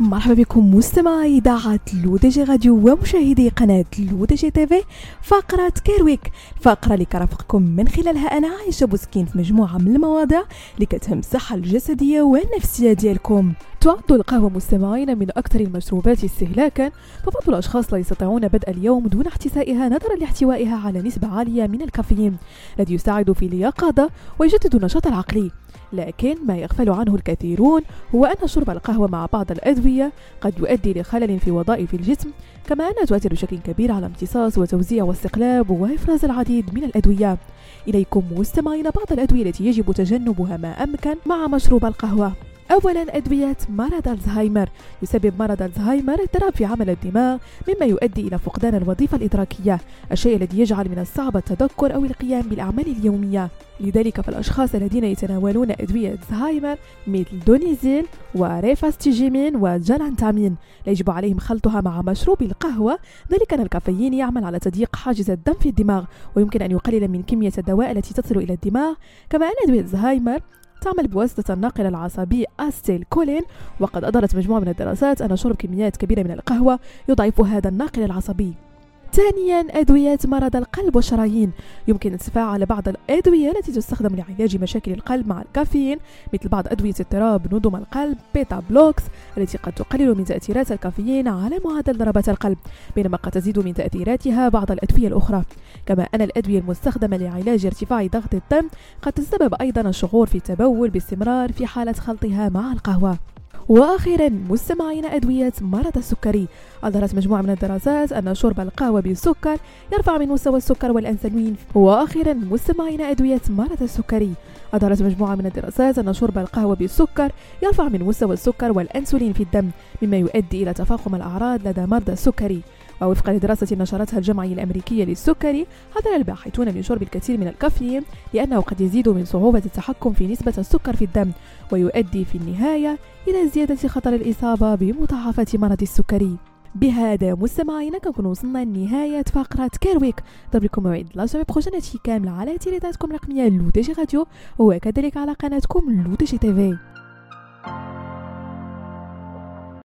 مرحبا بكم مستمعي إذاعة L'ODJ Radio ومشاهدي قناة L'ODJ TV فقرة Care Week فقرة اللي كرافقكم من خلالها أنا عايشة بوسكين في مجموعة من المواضيع اللي كتهم الصحة الجسدية والنفسية ديالكم. تعد القهوة مستمعين من أكثر المشروبات استهلاكا فبعض الأشخاص لا يستطيعون بدء اليوم دون احتسائها نظرا لاحتوائها على نسبة عالية من الكافيين. الذي يساعد في اليقظة ويجدد النشاط العقلي. لكن ما يغفل عنه الكثيرون هو أن شرب القهوة مع بعض الأدوية قد يؤدي لخلل في وظائف الجسم كما أنها تؤثر بشكل كبير على امتصاص وتوزيع واستقلاب وإفراز العديد من الأدوية. إليكم مستمعين بعض الأدوية التي يجب تجنبها ما أمكن مع مشروب القهوة. أولا أدوية مرض ألزهايمر. يسبب مرض ألزهايمر اضطراب في عمل الدماغ مما يؤدي إلى فقدان الوظيفة الإدراكية الشيء الذي يجعل من الصعب التذكر أو القيام بالأعمال اليومية. لذلك فالأشخاص الذين يتناولون أدوية زهايمر مثل دونيبيزيل وريفاستيجمين وجلانتامين لا يجب عليهم خلطها مع مشروب القهوة. ذلك أن الكافيين يعمل على تضييق حاجز الدم في الدماغ ويمكن أن يقلل من كمية الدواء التي تصل إلى الدماغ. كما أن أدوية زهايمر تعمل بواسطة الناقل العصبي أستيل كولين. وقد أظهرت مجموعة من الدراسات أن شرب كميات كبيرة من القهوة يضعف هذا الناقل العصبي. ثانيا أدوية مرض القلب والشرايين. يمكن أن تتفاعل بعض الأدوية التي تستخدم لعلاج مشاكل القلب مع الكافيين مثل بعض أدوية اضطراب نظم القلب beta blockers التي قد تقلل من تأثيرات الكافيين على معدل ضربات القلب بينما قد تزيد من تأثيراتها بعض الأدوية الأخرى. كما أن الأدوية المستخدمة لعلاج ارتفاع ضغط الدم قد تسبب أيضا الشعور في التبول باستمرار في حالة خلطها مع القهوة. وأخيرا مستمعين أدوية مرض السكري. أظهرت مجموعة من الدراسات أن شرب القهوة بالسكر يرفع من مستوى السكر والأنسولين. وأخيرا مستمعين أدوية مرض السكري. أظهرت مجموعة من الدراسات أن شرب القهوة بالسكر يرفع من مستوى السكر والأنسولين في الدم مما يؤدي إلى تفاقم الأعراض لدى مرضى السكري. ووفقا لدراسة نشرتها الجمعية الأمريكية للسكري حذر الباحثون من شرب الكثير من الكافيين لأنه قد يزيد من صعوبة التحكم في نسبة السكر في الدم ويؤدي في النهاية إلى زيادة خطر الإصابة بمضاعفات مرض السكري. بهذا مستمعينا كنكون وصلنا لنهاية فقرة Care Week. ضرب لكم موعد la semaine prochaine هادشي كامل على إذاعتكم الرقمية L'ODJ Radio وكذلك على قناتكم L'ODJ TV